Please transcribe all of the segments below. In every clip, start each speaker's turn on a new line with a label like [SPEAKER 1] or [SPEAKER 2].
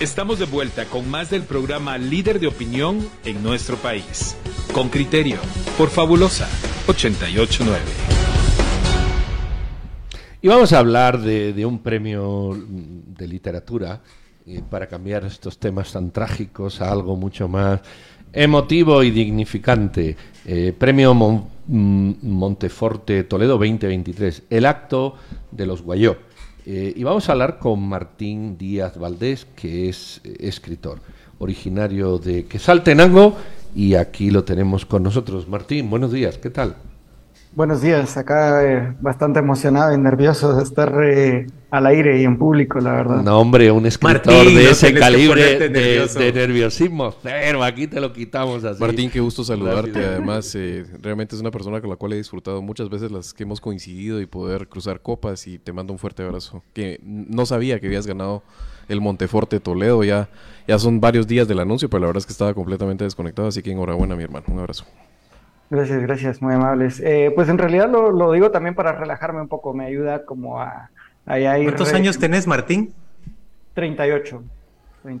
[SPEAKER 1] Estamos de vuelta con más del programa Líder de Opinión en nuestro país. Con criterio, por Fabulosa 889.
[SPEAKER 2] Y vamos a hablar de, un premio de literatura eh, para cambiar estos temas tan trágicos a algo mucho más emotivo y dignificante. Eh, premio mm, Monteforte Toledo 2023, el acto de los Guayó. Eh, y vamos a hablar con Martín Díaz Valdés, que es eh, escritor, originario de Quesaltenango, y aquí lo tenemos con nosotros. Martín, buenos días, ¿qué tal?
[SPEAKER 3] Buenos días, acá eh, bastante emocionado y nervioso de estar eh, al aire y en público, la verdad.
[SPEAKER 2] No, hombre, un escritor de ese calibre de, nerviosismo pero aquí te lo quitamos así.
[SPEAKER 4] Martín, qué gusto saludarte. Además, eh, realmente es una persona con la cual he disfrutado muchas veces las que hemos coincidido y poder cruzar copas y te mando un fuerte abrazo. Que no sabía que habías ganado el Monteforte Toledo, ya, ya son varios días del anuncio, pero la verdad es que estaba completamente desconectado, así que enhorabuena mi hermano, un abrazo.
[SPEAKER 3] Gracias, gracias, muy amables. Eh, pues en realidad lo, digo también para relajarme un poco, me ayuda como a...
[SPEAKER 5] ¿Cuántos años tenés, Martín?
[SPEAKER 3] 38,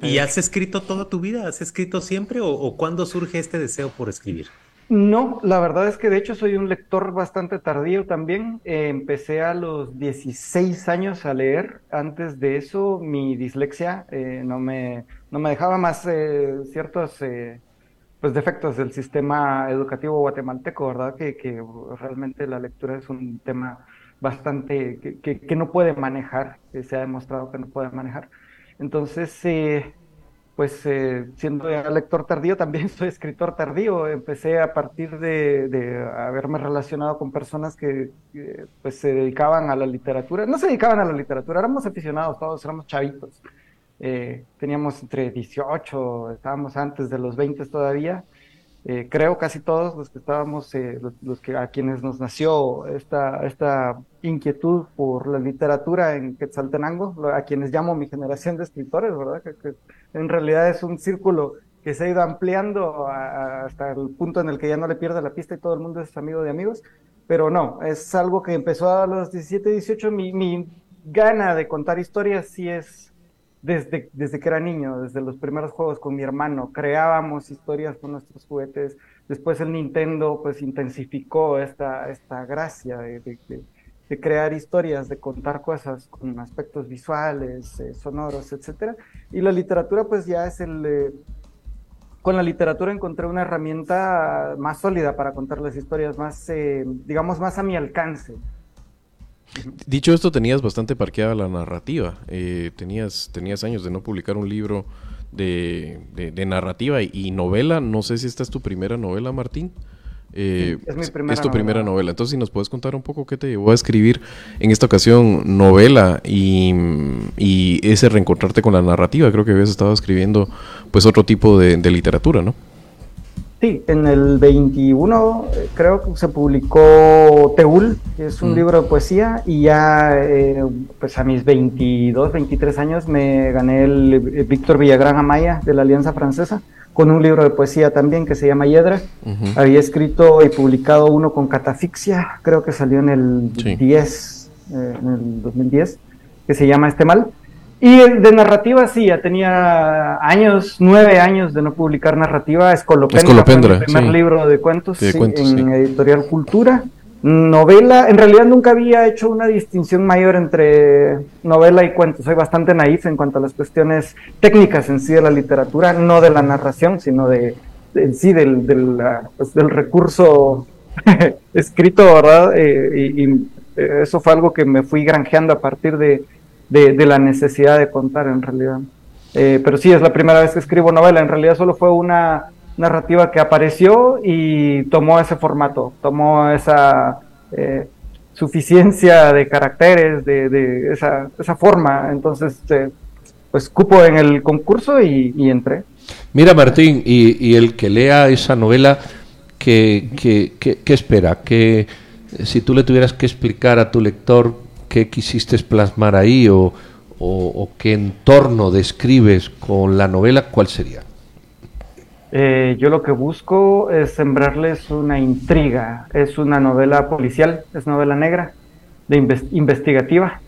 [SPEAKER 5] ¿Y has escrito toda tu vida? ¿Has escrito siempre o, cuándo surge este deseo por escribir?
[SPEAKER 3] No, la verdad es que de hecho soy un lector bastante tardío también. Eh, empecé a los 16 años a leer. Antes de eso, mi dislexia eh, no, me, no me dejaba más ciertos pues defectos del sistema educativo guatemalteco, ¿verdad? Que, que realmente la lectura es un tema bastante que, que, no puede manejar, que se ha demostrado que no puede manejar. Entonces, eh, pues eh, siendo lector tardío, también soy escritor tardío. Empecé a partir de, de haberme relacionado con personas que, pues se dedicaban a la literatura. No se dedicaban a la literatura, éramos aficionados, todos éramos chavitos. Eh, teníamos entre 18, estábamos antes de los 20 todavía. Eh, creo casi todos los que estábamos, eh, los, que a quienes nos nació esta, esta inquietud por la literatura en Quetzaltenango, a quienes llamo mi generación de escritores, ¿verdad? Que, en realidad es un círculo que se ha ido ampliando hasta el punto en el que ya no le pierde la pista y todo el mundo es amigo de amigos, pero no, es algo que empezó a los 17, 18, mi, mi gana de contar historias sí es desde, desde que era niño, desde los primeros juegos con mi hermano, creábamos historias con nuestros juguetes. Después el Nintendo pues intensificó esta, esta gracia de, de, crear historias, de contar cosas con aspectos visuales, eh, sonoros, etc. Y la literatura pues ya es el... Eh, con la literatura encontré una herramienta más sólida para contar las historias, más, eh, digamos, más a mi alcance.
[SPEAKER 4] Dicho esto, tenías bastante parqueada la narrativa. Eh, tenías, tenías años de no publicar un libro de, de, narrativa y, novela. No sé si esta es tu primera novela, Martín.
[SPEAKER 3] Eh, es, mi primera
[SPEAKER 4] es tu primera novela. Entonces, si nos puedes contar un poco qué te llevó a escribir en esta ocasión novela y, y ese reencontrarte con la narrativa. Creo que habías estado escribiendo pues otro tipo de, de literatura, ¿no?
[SPEAKER 3] Sí, en el 21 eh, creo que se publicó Teúl, que es un mm. libro de poesía, y ya eh, pues a mis 22, 23 años me gané el, Víctor Villagrán Amaya de la Alianza Francesa con un libro de poesía también que se llama Hiedra. Había escrito y publicado uno con Catafixia, creo que salió en el 10, eh, en el 2010, que se llama Este Mal. Y de narrativa sí, ya tenía años, nueve años de no publicar narrativa. Escolopendra, el primer libro de cuentos, en Editorial Cultura. Novela, en realidad nunca había hecho una distinción mayor entre novela y cuentos. Soy bastante naif en cuanto a las cuestiones técnicas en sí de la literatura, no de la narración, sino de, en sí del, del, pues, del recurso escrito, ¿verdad? Eh, y, y eso fue algo que me fui granjeando a partir de de, la necesidad de contar en realidad. Eh, pero sí, es la primera vez que escribo novela, en realidad solo fue una narrativa que apareció y tomó ese formato, tomó esa eh, suficiencia de caracteres, de, esa, esa, forma, entonces eh, pues cupo en el concurso y, entré.
[SPEAKER 2] Mira Martín, y, el que lea esa novela, ¿qué, qué, qué espera? Que si tú le tuvieras que explicar a tu lector qué quisiste plasmar ahí o, qué entorno describes con la novela, ¿cuál sería?
[SPEAKER 3] Eh, yo lo que busco es sembrarles una intriga. Es una novela policial, es novela negra, de investigativa.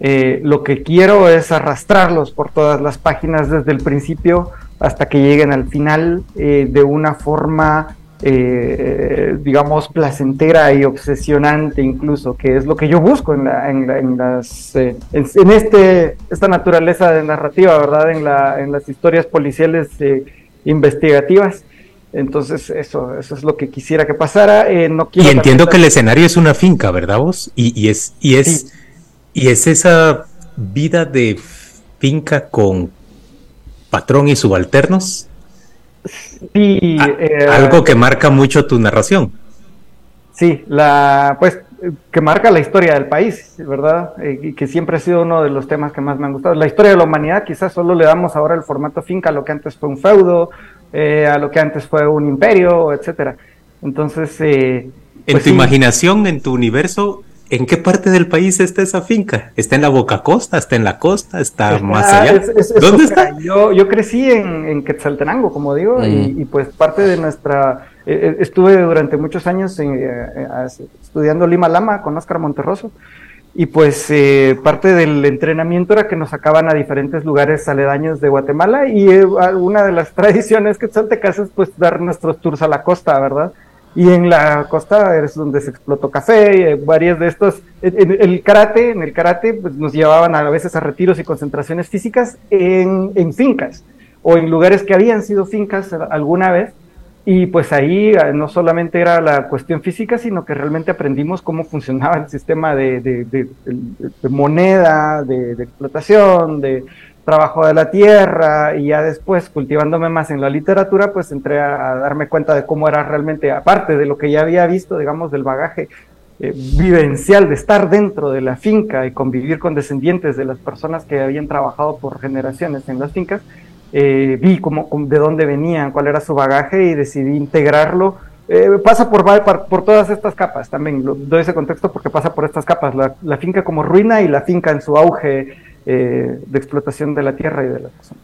[SPEAKER 3] Eh, lo que quiero es arrastrarlos por todas las páginas desde el principio hasta que lleguen al final eh, de una forma, eh, digamos, placentera y obsesionante incluso, que es lo que yo busco en, la, en, las, en, este, esta naturaleza de narrativa, ¿verdad? En, la, en las historias policiales investigativas. Entonces, eso, eso es lo que quisiera que pasara. no
[SPEAKER 5] y entiendo que el escenario es una finca, ¿verdad vos? Y, y es, y es y es esa vida de finca con patrón y subalternos.
[SPEAKER 3] Sí,
[SPEAKER 5] eh, algo que marca mucho tu narración.
[SPEAKER 3] Sí, la pues que marca la historia del país, ¿verdad? Eh, y que siempre ha sido uno de los temas que más me han gustado. La historia de la humanidad, quizás solo le damos ahora el formato finca a lo que antes fue un feudo, eh, a lo que antes fue un imperio, etcétera. Entonces,
[SPEAKER 5] en pues tu imaginación, en tu universo, ¿En qué parte del país está esa finca? ¿Está en la Boca Costa? ¿Está en la costa? ¿Está, más allá?
[SPEAKER 3] ¿Dónde está? Yo, yo crecí en, en, Quetzaltenango, como digo, y, pues parte de nuestra... Eh, eh, estuve durante muchos años eh, estudiando Lima Lama con Oscar Monterroso, y pues parte del entrenamiento era que nos sacaban a diferentes lugares aledaños de Guatemala, y una de las tradiciones quetzaltecas es pues dar nuestros tours a la costa, ¿verdad? Y en la costa es donde se explotó café, y eh, varias de estos, en, el karate, en el karate pues, nos llevaban a veces a retiros y concentraciones físicas en, en, fincas o en lugares que habían sido fincas alguna vez. Y pues ahí eh, no solamente era la cuestión física, sino que realmente aprendimos cómo funcionaba el sistema de, de, de moneda, de, explotación, de trabajo de la tierra y ya después cultivándome más en la literatura, pues entré a, darme cuenta de cómo era realmente, aparte de lo que ya había visto, digamos, del bagaje eh, vivencial de estar dentro de la finca y convivir con descendientes de las personas que habían trabajado por generaciones en las fincas, eh, vi cómo, de dónde venían, cuál era su bagaje y decidí integrarlo. Eh, pasa por, por, todas estas capas también, doy ese contexto porque pasa por estas capas, la finca como ruina y la finca en su auge eh, de explotación de la tierra y de la persona.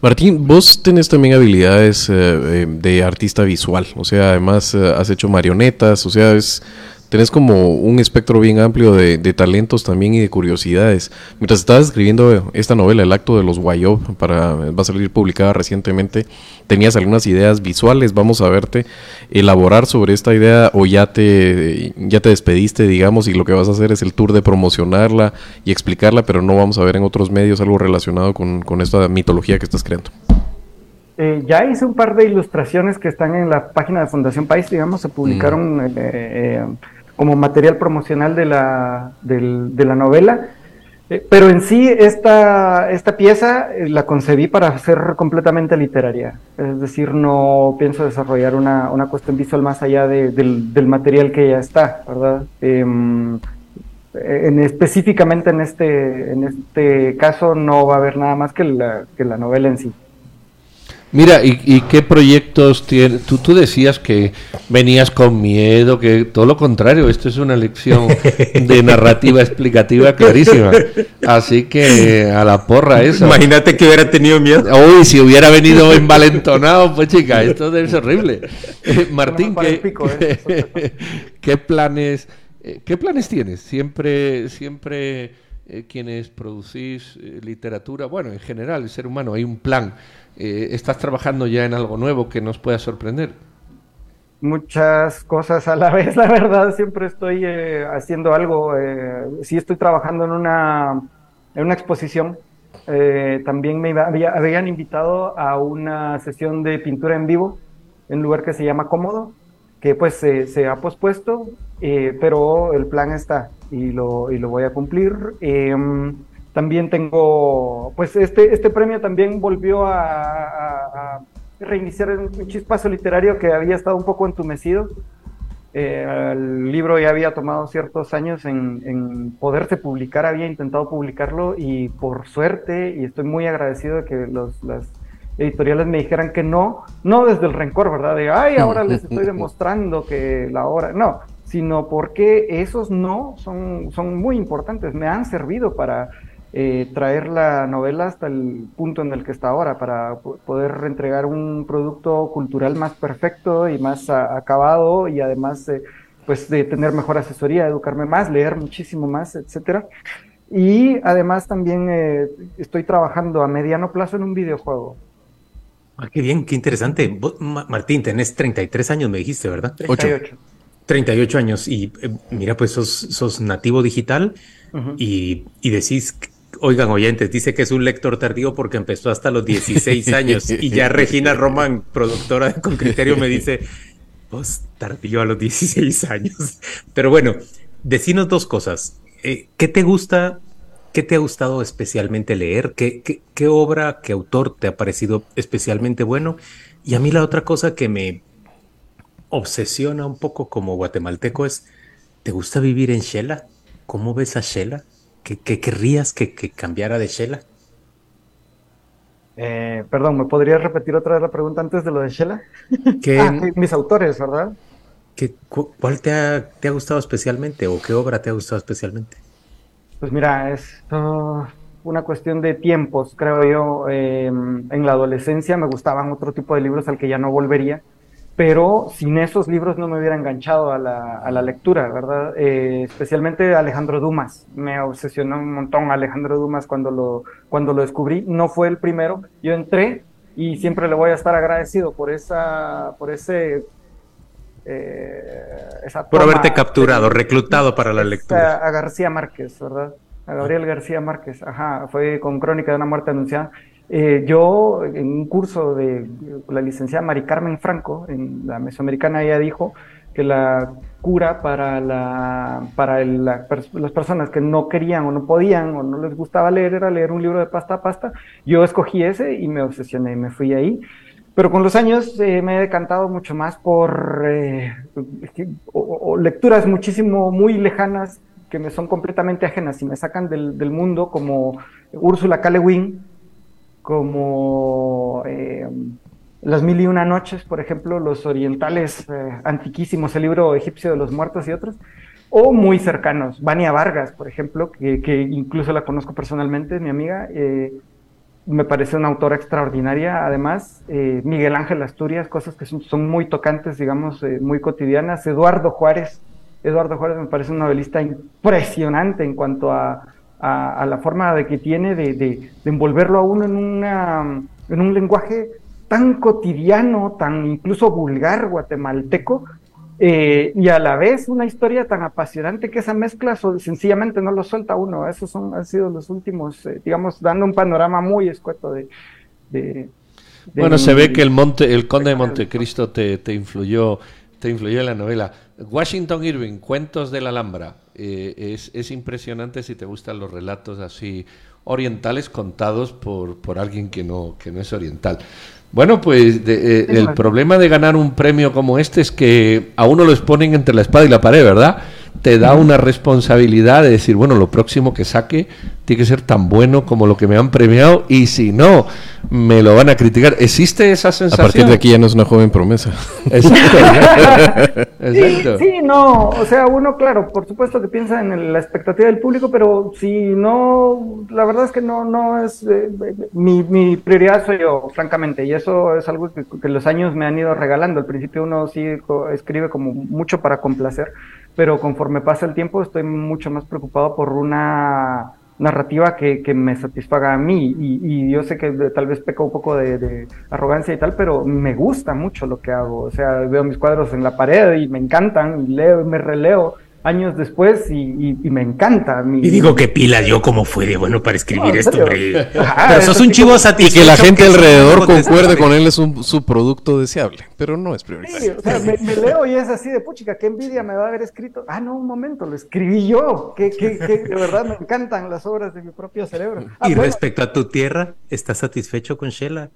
[SPEAKER 4] Martín, vos tenés también habilidades eh, eh, de artista visual, o sea, además has hecho marionetas, o sea, es tenés como un espectro bien amplio de, talentos también y de curiosidades. Mientras estabas escribiendo esta novela, El acto de los Guayob, para, va a salir publicada recientemente, tenías algunas ideas visuales, vamos a verte elaborar sobre esta idea o ya te, ya te despediste, digamos, y lo que vas a hacer es el tour de promocionarla y explicarla, pero no vamos a ver en otros medios algo relacionado con, esta mitología que estás creando.
[SPEAKER 3] Eh, ya hice un par de ilustraciones que están en la página de Fundación País, digamos, se publicaron mm. eh, eh, como material promocional de la, de la novela. Eh, pero en sí, esta, esta pieza eh, la concebí para ser completamente literaria. Es decir, no pienso desarrollar una, una cuestión visual más allá del, del, material que ya está, ¿verdad? Em, en, específicamente en este, en este caso no va a haber nada más que la, que la novela en sí.
[SPEAKER 2] Mira, ¿y, qué proyectos tienes? Tú, tú decías que venías con miedo, que todo lo contrario, esto es una lección de narrativa explicativa clarísima. Así que a la porra eso.
[SPEAKER 5] Imagínate que hubiera tenido miedo.
[SPEAKER 2] Uy, si hubiera venido envalentonado, pues chica, esto debe ser horrible. Eh, Martín, ¿qué, ¿qué, planes, eh, ¿qué planes tienes? Siempre, siempre eh, quienes producís literatura, bueno, en general, el ser humano, hay un plan eh, ¿Estás trabajando ya en algo nuevo que nos pueda sorprender?
[SPEAKER 3] Muchas cosas a la vez, la verdad, siempre estoy eh, haciendo algo. Eh, sí estoy trabajando en una, en una exposición. también me habían invitado a una sesión de pintura en vivo en un lugar que se llama Cómodo, que pues se ha pospuesto, pero el plan está y lo, y lo voy a cumplir. También tengo, pues este, este premio también volvió a, reiniciar un chispazo literario que había estado un poco entumecido. Eh, el libro ya había tomado ciertos años en, en, poderse publicar, había intentado publicarlo y por suerte, y estoy muy agradecido de que los, las editoriales me dijeran que no, no desde el rencor, ¿verdad? De, ay, ahora les estoy demostrando que la obra, no, sino porque esos no son, son muy importantes, me han servido para eh, traer la novela hasta el punto en el que está ahora para poder entregar un producto cultural más perfecto y más acabado y además pues de tener mejor asesoría, educarme más, leer muchísimo más, etcétera. Y además también eh, estoy trabajando a mediano plazo en un videojuego.
[SPEAKER 5] Ah, qué bien, qué interesante. Martín, tenés 33 años, me dijiste, ¿verdad?
[SPEAKER 3] 38.
[SPEAKER 5] 38 años. Y eh, mira, pues sos, sos nativo digital y, y, decís, oigan oyentes, dice que es un lector tardío porque empezó hasta los 16 años. y ya Regina Roman, productora con criterio, me dice, vos tardío a los 16 años. Pero bueno, decinos dos cosas. Eh, ¿qué te gusta? ¿Qué te ha gustado especialmente leer? ¿Qué, qué, obra, qué autor te ha parecido especialmente bueno? Y a mí la otra cosa que me obsesiona un poco como guatemalteco es, ¿te gusta vivir en Shela? ¿Cómo ves a Shela? ¿Qué, querrías que, cambiara de Shela?
[SPEAKER 3] Eh, perdón, ¿me podrías repetir otra vez la pregunta antes de lo de Shela? ah, mis autores, ¿verdad?
[SPEAKER 5] ¿Cuál te ha, te ha, gustado especialmente o qué obra te ha gustado especialmente?
[SPEAKER 3] Pues mira, es una cuestión de tiempos, creo yo. Em, en la adolescencia me gustaban otro tipo de libros al que ya no volvería, pero sin esos libros no me hubiera enganchado a la, a la lectura, ¿verdad? Eh, especialmente Alejandro Dumas. Me obsesionó un montón Alejandro Dumas cuando lo, cuando lo descubrí. No fue el primero. Yo entré y siempre le voy a estar agradecido por, esa, por ese
[SPEAKER 5] eh, Por haberte capturado, reclutado para la lectura.
[SPEAKER 3] A, García Márquez, ¿verdad? A Gabriel García Márquez, ajá, fue con Crónica de una muerte anunciada. Eh, yo, en un curso de la licenciada Mari Carmen Franco, en la Mesoamericana, ella dijo que la cura para, la, para las personas que no querían o no podían o no les gustaba leer era leer un libro de pasta a pasta. Yo escogí ese y me obsesioné, me fui ahí. Pero con los años eh, me he decantado mucho más por eh, lecturas muchísimo, muy lejanas, que me son completamente ajenas y me sacan del, mundo, como Úrsula K. como eh, Las Mil y Una Noches, por ejemplo, Los Orientales Antiquísimos, el libro egipcio de los muertos y otros, o muy cercanos, Vania Vargas, por ejemplo, que, incluso la conozco personalmente, mi amiga me parece una autora extraordinaria. Además, eh, Miguel Ángel Asturias, cosas que son, muy tocantes, digamos, eh, muy cotidianas. Eduardo Juárez, Eduardo Juárez me parece un novelista impresionante en cuanto a, la forma de que tiene de, envolverlo a uno en, una, en un lenguaje tan cotidiano, tan incluso vulgar guatemalteco, eh, y a la vez una historia tan apasionante que esa mezcla sencillamente no lo suelta uno. Esos son, han sido los últimos, eh, digamos, dando un panorama muy escueto de...
[SPEAKER 2] bueno, se ve que el, monte, el conde de Montecristo te, te, influyó, te influyó en la novela. Washington Irving, Cuentos de la Alhambra. Eh, es, es, impresionante si te gustan los relatos así orientales contados por, por alguien que no, que no es oriental. Bueno, pues eh, el problema de ganar un premio como este es que a uno lo exponen entre la espada y la pared, ¿verdad? Te da una responsabilidad de decir, bueno, lo próximo que saque tiene que ser tan bueno como lo que me han premiado y si no, me lo van a criticar. ¿Existe esa sensación?
[SPEAKER 4] A partir de aquí ya no es una joven promesa.
[SPEAKER 3] Exacto. Sí, no, o sea, uno, claro, por supuesto que piensa en la expectativa del público, pero si no, la verdad es que no, no es, eh, mi, mi, prioridad soy yo, francamente, y eso es algo que, que los años me han ido regalando. Al principio uno sí escribe como mucho para complacer, pero conforme pasa el tiempo estoy mucho más preocupado por una narrativa que, que me satisfaga a mí. Y, yo sé que tal vez peca un poco de, arrogancia y tal, pero me gusta mucho lo que hago. O sea, veo mis cuadros en la pared y me encantan, y leo y me releo años después y, me encanta.
[SPEAKER 5] y digo que pila yo como fue de bueno para escribir esto, hombre. pero sos un chivo satisfecho.
[SPEAKER 4] Y que la gente alrededor concuerde con él es un subproducto deseable, pero no es prioritario.
[SPEAKER 3] o sea, me, leo y es así de puchica, qué envidia me va a haber escrito. Ah, no, un momento, lo escribí yo. Que, que, de verdad me encantan las obras de mi propio cerebro.
[SPEAKER 5] y ah, respecto a tu tierra, ¿estás satisfecho con Shela?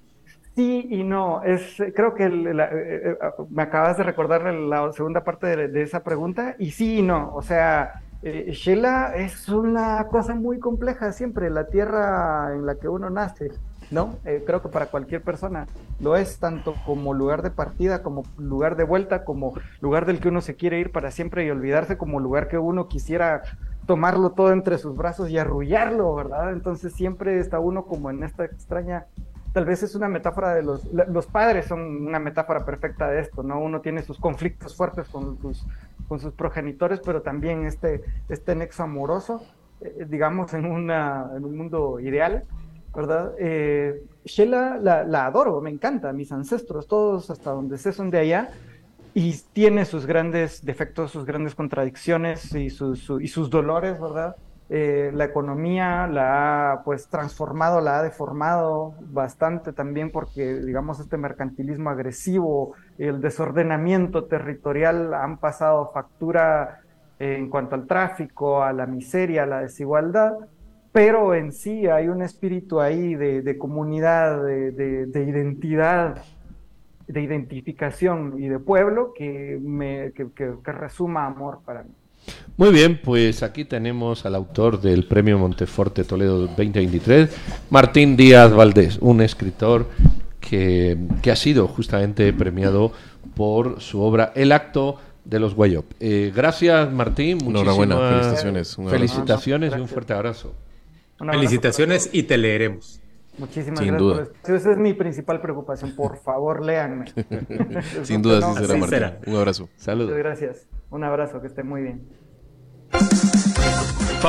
[SPEAKER 3] Sí y no, es, creo que eh, eh, ah, me acabas de recordar la segunda parte de, esa pregunta, y sí y no, o sea, eh, Sheila es una cosa muy compleja siempre, la tierra en la que uno nace, ¿no? creo que para cualquier persona lo es tanto como lugar de partida, como lugar de vuelta, como lugar del que uno se quiere ir para siempre y olvidarse, como lugar que uno quisiera tomarlo todo entre sus brazos y arrullarlo, ¿verdad? Entonces siempre está uno como en esta extraña tal vez es una metáfora de los, los padres son una metáfora perfecta de esto, ¿no? Uno tiene sus conflictos fuertes con sus, con sus progenitores, pero también este, este nexo amoroso. eh, digamos, en, una, en un mundo ideal, ¿verdad? Eh, Sheila la, la, adoro, me encanta, mis ancestros, todos hasta donde sé son de allá, y tiene sus grandes defectos, sus grandes contradicciones y, sus, y sus dolores, ¿verdad? Eh, la economía la ha pues transformado, la ha deformado bastante también porque digamos este mercantilismo agresivo, el desordenamiento territorial han pasado factura en cuanto al tráfico, a la miseria, a la desigualdad, pero en sí hay un espíritu ahí de, comunidad, de, identidad, de identificación y de pueblo que, me, que resuma amor para mí.
[SPEAKER 2] Muy bien, pues aquí tenemos al autor del Premio Monteforte Toledo 2023, Martín Díaz Valdés, un escritor que, ha sido justamente premiado por su obra El acto de los Guayop. Eh, gracias, Martín.
[SPEAKER 4] Enhorabuena, felicitaciones.
[SPEAKER 2] felicitaciones y un fuerte abrazo.
[SPEAKER 5] felicitaciones y te leeremos.
[SPEAKER 3] Muchísimas Sin gracias. Duda. Esa es mi principal preocupación. Por favor, léanme.
[SPEAKER 4] Sin duda, sí será, Martín. Un abrazo.
[SPEAKER 3] Saludos. Gracias. Un abrazo, que esté muy bien.